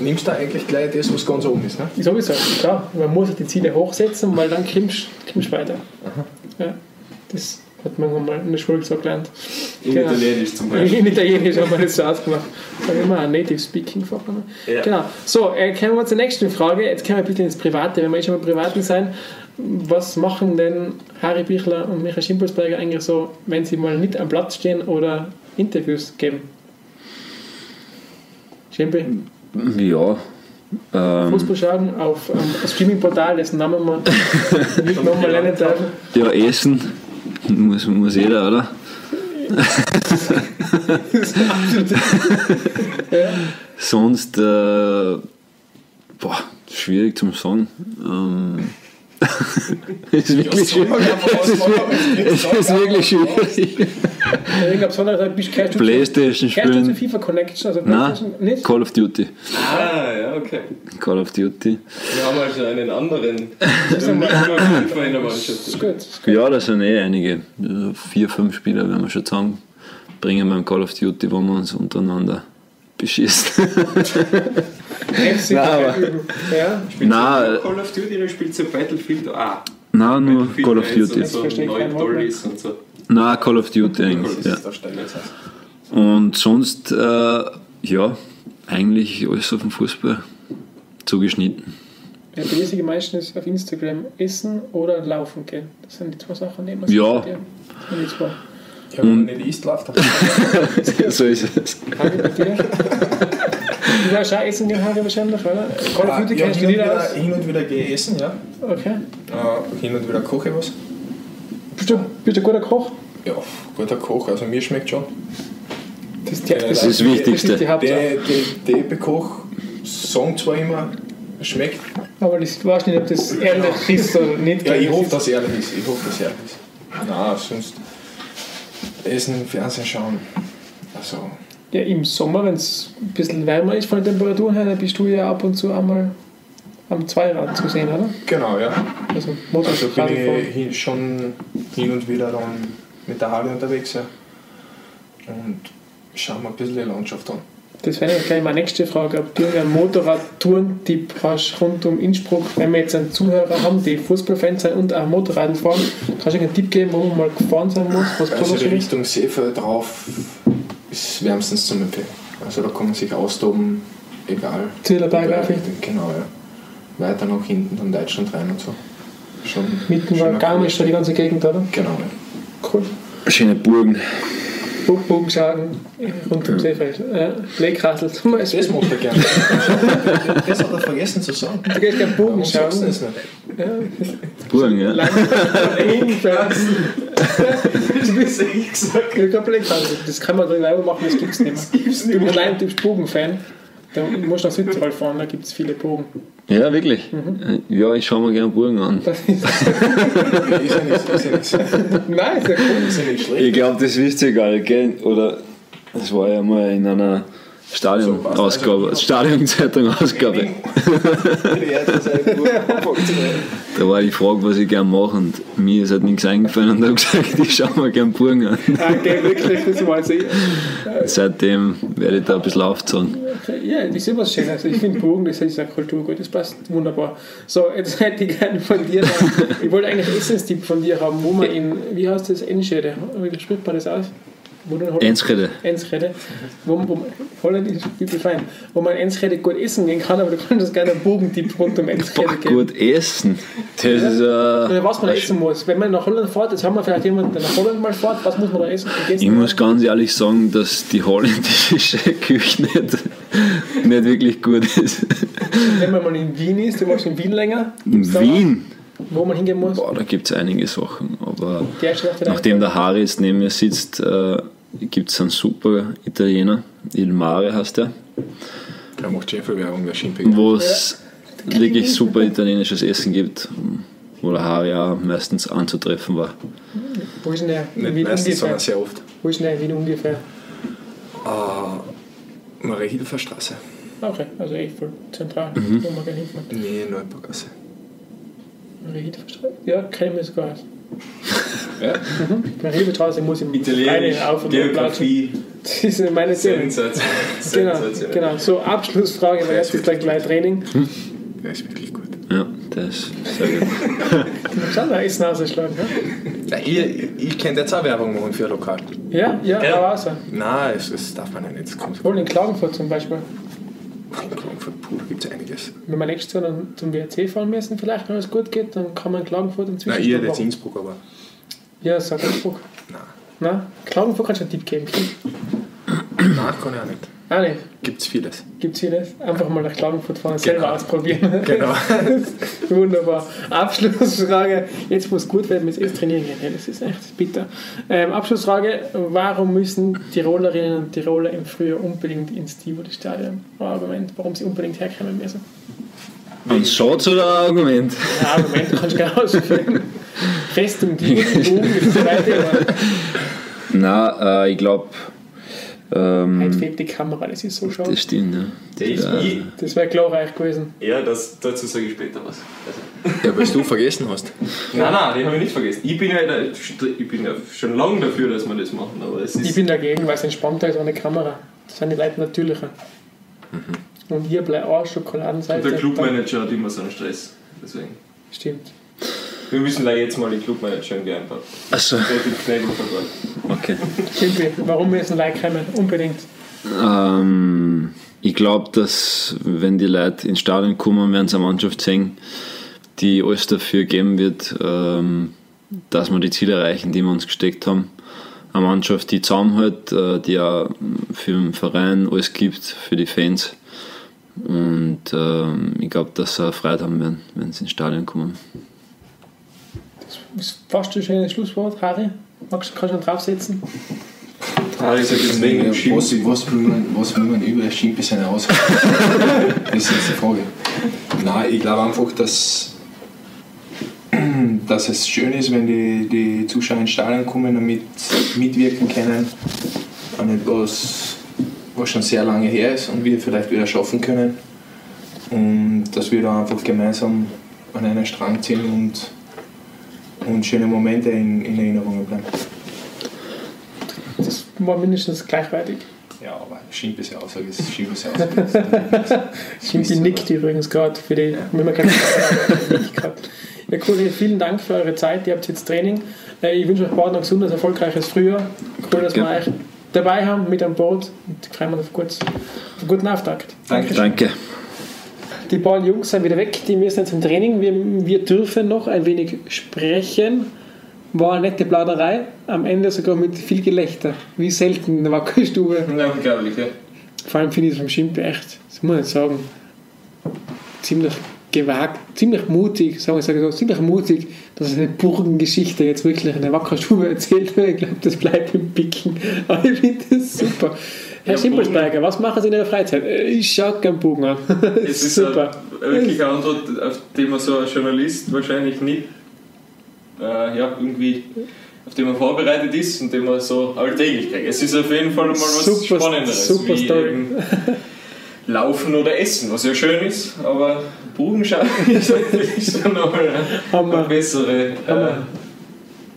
nimmst du eigentlich gleich das, was ganz oben ist. Ne? Sowieso, klar. Man muss die Ziele hochsetzen, weil dann kommst du weiter. Ja, das hat man mal in der Schule so gelernt. In Genau. Italienisch zum Beispiel. In Italienisch haben wir das so ausgemacht. Da haben wir ein Native Speaking Fach. ne? Ja. Genau. So, äh, kommen wir zur nächsten Frage. Jetzt können wir bitte ins Private, wenn wir eh schon mal Privaten sein. Was machen denn Harry Bichler und Michael Schimpelsberger eigentlich so, wenn sie mal nicht am Platz stehen oder Interviews geben? Schimpi, Ja. Ähm, Fußball schauen auf ähm, einem Streaming-Portal, dessen Namen wir nicht nochmal nennen dürfen. ja, Essen muss, muss jeder, oder? Sonst, äh, boah, schwierig zum Sagen. Ähm, ist wirklich schwierig. Es ist, wirklich- es ist wirklich schwierig. Ich glaube, sondern bist du Playstation spielen. FIFA Connection? Also Nein, Playstation nicht? Call of Duty. Ah, ja, okay. Call of Duty. Wir haben also einen anderen. Wir haben nicht nur FIFA in der Mannschaft. Ist gut. Ist gut. Ja, da sind eh einige. Also vier, fünf Spieler werden wir schon zusammenbringen beim Call of Duty, wo wir uns untereinander beschießen. FC Nein, aber- Ja, Spielst Nein. du Call of Duty oder spielst du Battlefield? Ah, Nein, nur Battlefield Call of 1 Duty. Und so ist und so. Nein, Call of Duty eigentlich. Ja. Und sonst, äh, ja, eigentlich alles auf dem Fußball zugeschnitten. ja, bei lese ich meistens auf Instagram essen oder laufen gehen. Das sind die zwei Sachen, die man Ja. Die zwei. Ja, wenn man nicht isst, läuft er. so ist es. Harry, bei dir? Du warst auch essen gehen, Harry, wahrscheinlich, oder? Call of Duty ja, kennst du hin, und nicht wieder, aus? hin und wieder gehe ich essen, ja. Okay. Äh, hin und wieder koche ich was. Bist du, bist du ein guter Koch? Ja, guter Koch, also mir schmeckt schon. Das ist, die, das Das ist das Wichtigste. Das ist die. Die, die, die Bekoch sagen zwar immer, schmeckt. Aber das weiß nicht, ob das ehrlich ist oder nicht. Ja, ich Das hoffe, dass es ehrlich ist. Ich hoffe, dass es ehrlich ist. Nein, sonst essen, Fernsehen schauen. Also, Ja, im Sommer, wenn es ein bisschen wärmer ist von den Temperaturen her, dann bist du ja ab und zu einmal am Zweirad zu sehen, oder? genau, ja. Also Also bin ich hin, schon hin und wieder dann mit der Harley unterwegs. Ja. Und schauen wir ein bisschen die Landschaft an. Das wäre ja gleich meine nächste Frage, ob du einen Motorrad-Touren-Tipp hast rund um Innsbruck, wenn wir jetzt einen Zuhörer haben, die Fußballfans sind und auch Motorrad fahren, kannst du einen Tipp geben, wo man mal gefahren sein muss, was Also die? Richtung Seefeld drauf ist wärmstens zum Empfehlen. Also da kann man sich austoben, egal. Zillerberg auf. Genau, ja. Weiter nach hinten, dann Deutschland rein und so. Schon Mitten war Garmisch, da die ganze Gegend, oder? Genau, ja. Cool. Schöne Burgen. Bogenschlagen rund um Seefeld. Äh, zum Beispiel. Das macht er gerne. das hat er vergessen zu sagen. Du gehst gerne Warum sagst du das nicht? Burgen, ja. Du bist echt gesagt. Ich hab Lehrkassel. Das kann man drüber machen, das gibt's nicht mehr. Das gibt's nicht mehr. Du bist allein, du bist Bogenfan. Dann musst du nach Südtirol fahren, da gibt es viele Bogen. Ja, wirklich. Ja, ich schaue mir gerne Burgen an. Das ist, Ist ja nicht, ist ja nicht, nein, ist ja cool. ist ja nicht schlecht. Ich glaube, das wisst ihr gar nicht, gell? Oder das war ja mal in einer Stadion-Ausgabe, Stadion-Zeitung-Ausgabe. Da war die Frage, was ich gerne mache und mir ist halt nichts eingefallen und habe gesagt, ich schaue mir gerne Burgen an. Ah, Okay, wirklich, das weiß ich. Seitdem werde ich da ein bisschen aufgezogen. Ja, das ist was Schönes. Ich finde Bogen, das ist eine Kulturgut, das passt wunderbar. So, jetzt hätte ich gerne von dir ich wollte eigentlich einen Essenstipp von dir haben, wo man in, wie heißt das, Enschede, wie spricht man das aus? Wo du in Holland- Enschede. Enschede, wo, wo man, Holland ist fein, wo man in Enschede gut essen gehen kann, aber du kannst gerne einen Bogentipp rund um Enschede Boah, gut essen. Das ist äh, was man essen muss. Wenn man nach Holland fährt, jetzt haben wir vielleicht jemanden, der nach Holland mal fährt, was muss man da essen? Ich muss ganz ehrlich sagen, dass die holländische Küche nicht, nicht wirklich gut ist. Wenn man mal in Wien ist, du warst in Wien länger, In Wien, wo man hingehen muss. boah, da gibt es einige Sachen. Aber Nacht nachdem der jetzt neben mir sitzt, äh, gibt es einen super Italiener, Il Mare heißt der, Der macht schon viel Werbung, der Schimpel. wo es wirklich super italienisches Essen gibt, wo der Harry auch meistens anzutreffen war. Wo ist denn der? In Nicht Wien meistens, ungefähr? sondern sehr oft. Wo ist denn der in Wien ungefähr? Äh, Marie-Hilfer Straße. Okay, also echt voll zentral, Mhm. wo man gerne hinfahren. Nee, Neubaugasse. Mariehilferstraße? Ja, kenne ich mir sogar aus. Ja. Mariehilferstraße muss im Italienisch, auf und. Geografie, Das ist meine Theorie. Sensation. Genau, genau. So, Abschlussfrage, weil jetzt ist gleich gleich Training. Der ist wirklich gut. Ja, der ist sehr gut. Schau mal, ausschlagen. Ne? Ja, ich ich könnte jetzt auch Werbung machen für Lokal. Ja, ja, Ja. aber auch so. Nein, das, das darf man ja nicht. Das kommt Wohl in Klagenfurt zum Beispiel. in Klagenfurt, puh, da gibt es einiges. Wenn wir nächstes Jahr dann zum WRC fahren müssen, vielleicht, wenn es gut geht, dann kann man Klagenfurt einen Nein, ihr jetzt machen. Innsbruck, aber Ja, sag Innsbruck. nein. Nein, Klagenfurt kannst du einen Tipp geben. Nein, kann ich auch nicht. Ah, nicht. Gibt es vieles. Gibt es vieles? Einfach mal nach Klagenfurt fahren, selber Genau. ausprobieren. Genau. Wunderbar. Abschlussfrage. Jetzt muss gut werden, mit erst trainieren gehen. Ja, das ist echt bitter. Ähm, Abschlussfrage. Warum müssen Tirolerinnen und Tiroler im Frühjahr unbedingt ins Tivoli-Stadion? Argument, warum sie unbedingt herkommen müssen. Ein Schatz oder ein Argument? Ein Argument, du kannst gerne ausführen. Festung Tivoli, Bogen, das das Thema. Nein, äh, ich glaube, Heute ähm, fehlt die Kamera, das ist so schade. das stimmt. Ja. Ich, ich, Das wäre glorreich gewesen. ja, das, dazu sage ich später was. Also, Ja, weil du vergessen hast. nein, nein, den habe ich nicht vergessen. Ich bin, ja, da- ich bin ja schon lange dafür, dass wir das machen, aber es Ich ist. bin dagegen, weil es entspannter ist ohne Kamera. Das sind die Leute natürlicher. Und hier bleibt auch Schokoladenseite. der Clubmanager hat immer so einen Stress. Deswegen. Stimmt. Wir müssen da jetzt mal den Clubmanager geeinbaut. Achso, okay. Simpel. Warum müssen Leute kommen? Unbedingt. Ähm, ich glaube, dass wenn die Leute ins Stadion kommen, werden sie eine Mannschaft sehen, die alles dafür geben wird, ähm, dass wir die Ziele erreichen, die wir uns gesteckt haben. Eine Mannschaft, die zusammenhält, äh, die auch für den Verein alles gibt, für die Fans. Und ähm, ich glaube, dass sie auch Freude haben werden, wenn sie ins Stadion kommen. Das ist fast ein schönes Schlusswort, Harry. Magst, kannst du noch draufsetzen? Ah, ich sag jetzt wegen dem was, Schimpi. was, will man, was will man über Schimpi sein aus? das ist jetzt die Frage. Nein, ich glaube einfach, dass, dass es schön ist, wenn die, die Zuschauer ins Stadion kommen und mit, mitwirken können an etwas, was schon sehr lange her ist und wir vielleicht wieder schaffen können. Und dass wir da einfach gemeinsam an einen Strang ziehen und, und schöne Momente in, in Erinnerung bleiben. Das war mindestens gleichwertig. Ja, aber Schimpes Aussage ist Schimpes Aussage. Schimpi nickt übrigens gerade für die, wenn man keine gerade. Ja, cool, vielen Dank für eure Zeit. Ihr habt jetzt Training. Äh, Ich wünsche euch bald noch ein gesundes, erfolgreiches Frühjahr. Cool, dass wir Ja. euch dabei haben, mit an Bord. Und ich freue mich auf, kurz, auf einen guten Auftakt. Danke. Danke. Die beiden Jungs sind wieder weg, die müssen jetzt im Training. Wir, wir dürfen noch ein wenig sprechen. War eine nette Plauderei, am Ende sogar mit viel Gelächter. Wie selten in der Wackelstube. Ja, unglaublich, ja. Vor allem finde ich es vom Schimpe echt, das muss ich sagen, ziemlich gewagt, ziemlich mutig, sagen wir so, ziemlich mutig, dass eine Burgengeschichte jetzt wirklich in der Wackerstube erzählt. Ich glaube, das bleibt im Picken. Aber ich finde das super. Herr Schimpelsberger, was machen Sie in Ihrer Freizeit? Äh, Ich schaue gerne Bogen an. Es ist super. eine, wirklich eine Antwort, auf die man so als Journalist wahrscheinlich nicht äh, ja, irgendwie auf die man vorbereitet ist und den man so alltäglich kriegt. Es ist auf jeden Fall mal was Super- Spannenderes, super wie Story. Laufen oder Essen, was ja schön ist, aber Bogenschauen ist natürlich schon noch eine, Hammer. bessere, äh, Hammer.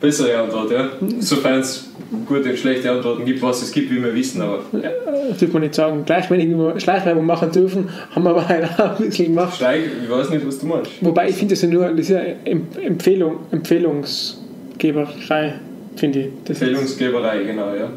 Bessere Antwort. Ja. Sofern es gute und schlechte Antworten gibt, was es gibt, wie wir wissen, aber Das dürfen wir nicht sagen. Gleich, wenn wir Schleichwerbung machen dürfen, haben wir aber halt auch ein bisschen gemacht. Steig, ich weiß nicht, was du meinst. Wobei ich finde, das ist ja nur das ist ja Em- Empfehlung, Empfehlungsgeberei, finde ich. Das Empfehlungsgeberei, genau, ja.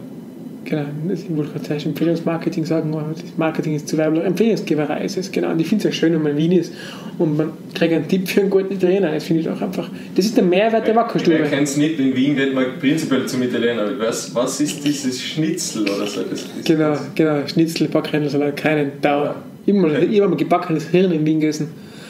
Genau, das, ich wollte gerade zuerst Empfehlungsmarketing sagen, aber das Marketing ist zu weiblich. Empfehlungsgeberei ist es, genau. Und ich finde es ja schön, wenn man in Wien ist und man kriegt einen Tipp für einen guten Trainer. Das finde ich auch einfach, das ist der Mehrwert der Wackerstube. kennt es nicht, in Wien geht man prinzipiell zum Italiener. Was, was ist dieses Schnitzel oder so? Das, das, Genau, genau, Schnitzel, Backhändler, keinen Dauer. Immer, ich habe mal gebackenes Hirn in Wien gegessen.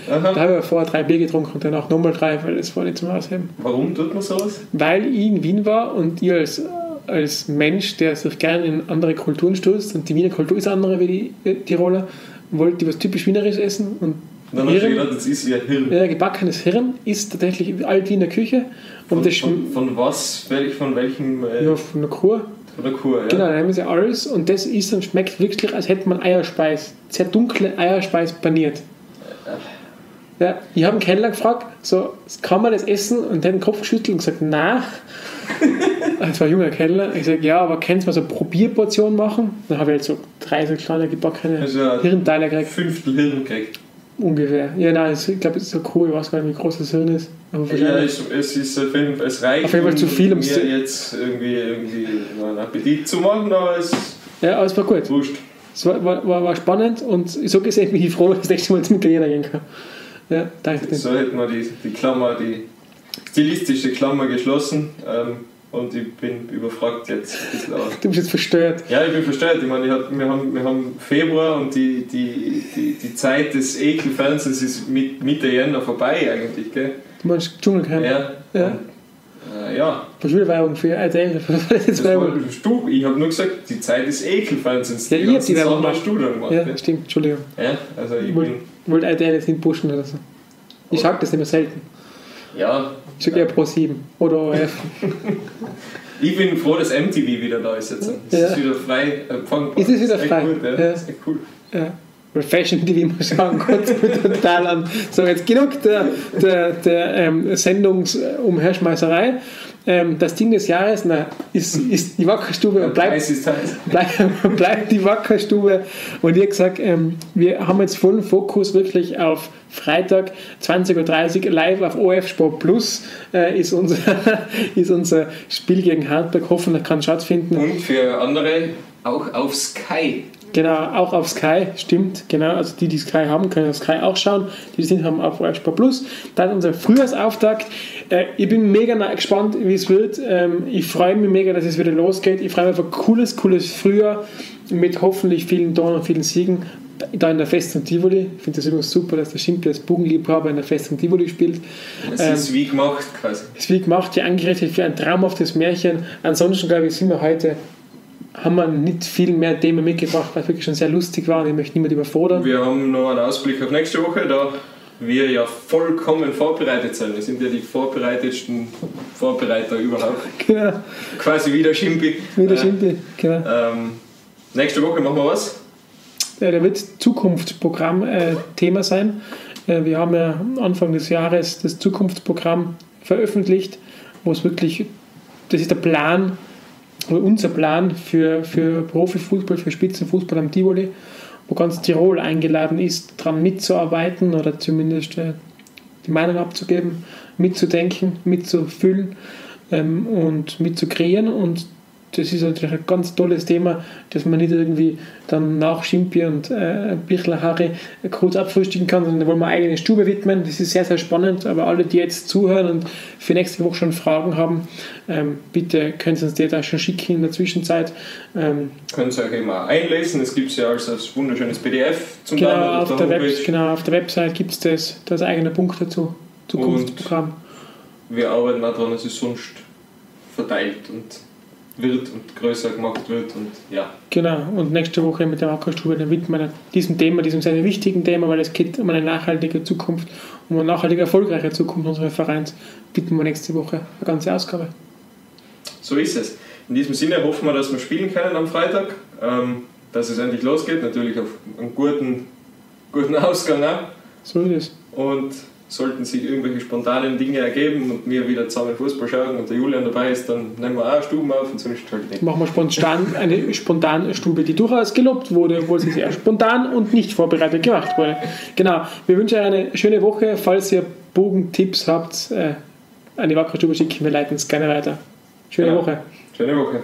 Da Aha. habe ich vorher drei Bier getrunken und danach nochmal drei, weil das war nicht zum Ausheben. Warum tut man sowas? weil ich in Wien war und ich als, als Mensch, der sich gerne in andere Kulturen stößt, und die Wiener Kultur ist andere wie die äh, Tiroler, wollte ich was typisch Wienerisches essen und du Hirn, gedacht, das ist ja Hirn. ja, gebackenes Hirn ist tatsächlich Alt-Wiener Küche und Von, das von, von was? Von welchem? Äh, ja, von der Kur. Von der Kur, ja? Genau, dann haben sie alles und das ist und schmeckt wirklich, als hätte man Eierspeis, sehr dunkle Eierspeis paniert. Ja, ich habe einen Kellner gefragt, so, kann man das essen? Und der hat den Kopf geschüttelt und gesagt, nein. Das war ein junger Kellner. Ich sage, ja, aber kannst du mal so eine Probierportion machen? Dann habe ich halt so drei so kleine gebackene Also Hirnteile gekriegt, Fünftel Hirn kriegt. ungefähr. Ja, nein, ich glaube, es ist so cool, ich weiß gar nicht, wie groß das Hirn ist. Ja, wahrscheinlich. es, ist auf jeden Fall, es reicht, Auf jeden Fall zu viel, um mir es zu- jetzt irgendwie, irgendwie einen Appetit zu machen, aber es Ja, aber es war gut. wurscht. Es war, war, war, war spannend und so gesehen bin ich froh, dass ich das nächste Mal zum Italiener gehen kann. Ja, danke. So hätten wir die, die Klammer, die stilistische Klammer geschlossen ähm, und ich bin überfragt jetzt ein bisschen aus. Du bist jetzt verstört. Ja, ich bin verstört. Ich meine, ich hab, wir, haben, wir haben Februar und die, die, die, die Zeit des Ekelfernsehens ist mit Mitte Jänner vorbei eigentlich, gell? Du meinst Dschungelcamp? Ja. Ja. Äh, ja. Verschwörwerbung für RTL. Das war, du, ich habe nur gesagt, die Zeit des Ekelfernsehens. Ja, die habt ganzen die Werbung gemacht. du dann gemacht. ja, Ja, stimmt, Entschuldigung. ja also ich Ich bin. Wollte RTL jetzt nicht pushen oder so. Ich sag das mehr selten. Ja, Ich sag eher Pro 7 oder ORF. ich bin froh, dass MTV wieder da ist jetzt. Es Ja. ist wieder frei empfangbar. Ist es wieder frei? Gut, ja. Ja. Das ist echt cool. Ja. Weil Fashion TV mal schauen, kurz mit total an. So, jetzt genug der, der, der ähm, Sendungsumherschmeißerei. Ähm, das Ding des Jahres na, ist, ist die Wackerstube und bleibt heiß. bleibt bleib die Wackerstube. Und ihr gesagt, ähm, wir haben jetzt vollen Fokus wirklich auf Freitag 20.30 Uhr live auf OF Sport Plus äh, ist, unser, ist unser Spiel gegen Hartberg. Hoffentlich kann stattfinden. Und für andere auch auf Sky. Genau, auch auf Sky, stimmt, genau. Also die, die Sky haben, können auf Sky auch schauen. Die, die sind, haben auf Sport Plus. Dann unser Frühjahrsauftakt. Äh, ich bin mega gespannt, wie es wird. Ähm, ich freue mich mega, dass es wieder losgeht. Ich freue mich auf ein cooles, cooles Frühjahr mit hoffentlich vielen Toren und vielen Siegen. Da in der Festung Tivoli. Ich finde das übrigens super, dass der Schimpel als Bogenliebhaber in der Festung Tivoli spielt. Es Ähm, ist wie gemacht quasi. Es wird gemacht, ja angerichtet für ein traumhaftes Märchen. Ansonsten, glaube ich, sind wir heute haben wir nicht viel mehr Themen mitgebracht, weil es wirklich schon sehr lustig war und ich möchte niemand überfordern. Wir haben noch einen Ausblick auf nächste Woche, da wir ja vollkommen vorbereitet sind. Wir sind ja die vorbereitetsten Vorbereiter überhaupt. Genau, Quasi wie der Schimpi. wie der Äh, Schimpi. Genau. Ähm, nächste Woche machen wir was? Ja, da wird Zukunftsprogramm äh, Thema sein. Äh, wir haben ja Anfang des Jahres das Zukunftsprogramm veröffentlicht, wo es wirklich, das ist der Plan, oder unser Plan für, für Profifußball, für Spitzenfußball am Tivoli, wo ganz Tirol eingeladen ist, daran mitzuarbeiten oder zumindest äh, die Meinung abzugeben, mitzudenken, mitzufühlen ähm, und mitzukreieren. Und das ist natürlich ein ganz tolles Thema, dass man nicht irgendwie dann nach Schimpi und äh, Bichler Harry kurz abfrühstücken kann, sondern da wollen wir eine eigene Stube widmen. Das ist sehr, sehr spannend. Aber alle, die jetzt zuhören und für nächste Woche schon Fragen haben, ähm, bitte können Sie uns die da schon schicken in der Zwischenzeit. Ähm, Könnt ihr euch immer einlesen. Es gibt ja als, als wunderschönes PDF zum genau, Download auf der Web, genau, auf der Website gibt es das, das eigene Punkt dazu. Zukunftsprogramm. Wir arbeiten auch daran, dass es sonst verteilt und wird und größer gemacht wird und ja. Genau, und nächste Woche mit der Wackerstube, dann widmen wir diesem Thema, diesem sehr wichtigen Thema, weil es geht um eine nachhaltige Zukunft, um eine nachhaltige, erfolgreiche Zukunft unseres Vereins, widmen wir nächste Woche eine ganze Ausgabe. So ist es. In diesem Sinne hoffen wir, dass wir spielen können am Freitag, ähm, dass es endlich losgeht, natürlich auf einen guten, guten Ausgang auch. So ist es. Und sollten sich irgendwelche spontanen Dinge ergeben und wir wieder zusammen Fußball schauen und der Julian dabei ist, dann nehmen wir auch Stuben auf und sonst halt nicht. Machen wir spontan eine spontane Stube, die durchaus gelobt wurde, obwohl sie sehr spontan und nicht vorbereitet gemacht wurde. Genau, wir wünschen euch eine schöne Woche. Falls ihr Bogentipps habt, äh, an die Wackerstube schicken, wir leiten es gerne weiter. Schöne Ja. Woche. Schöne Woche.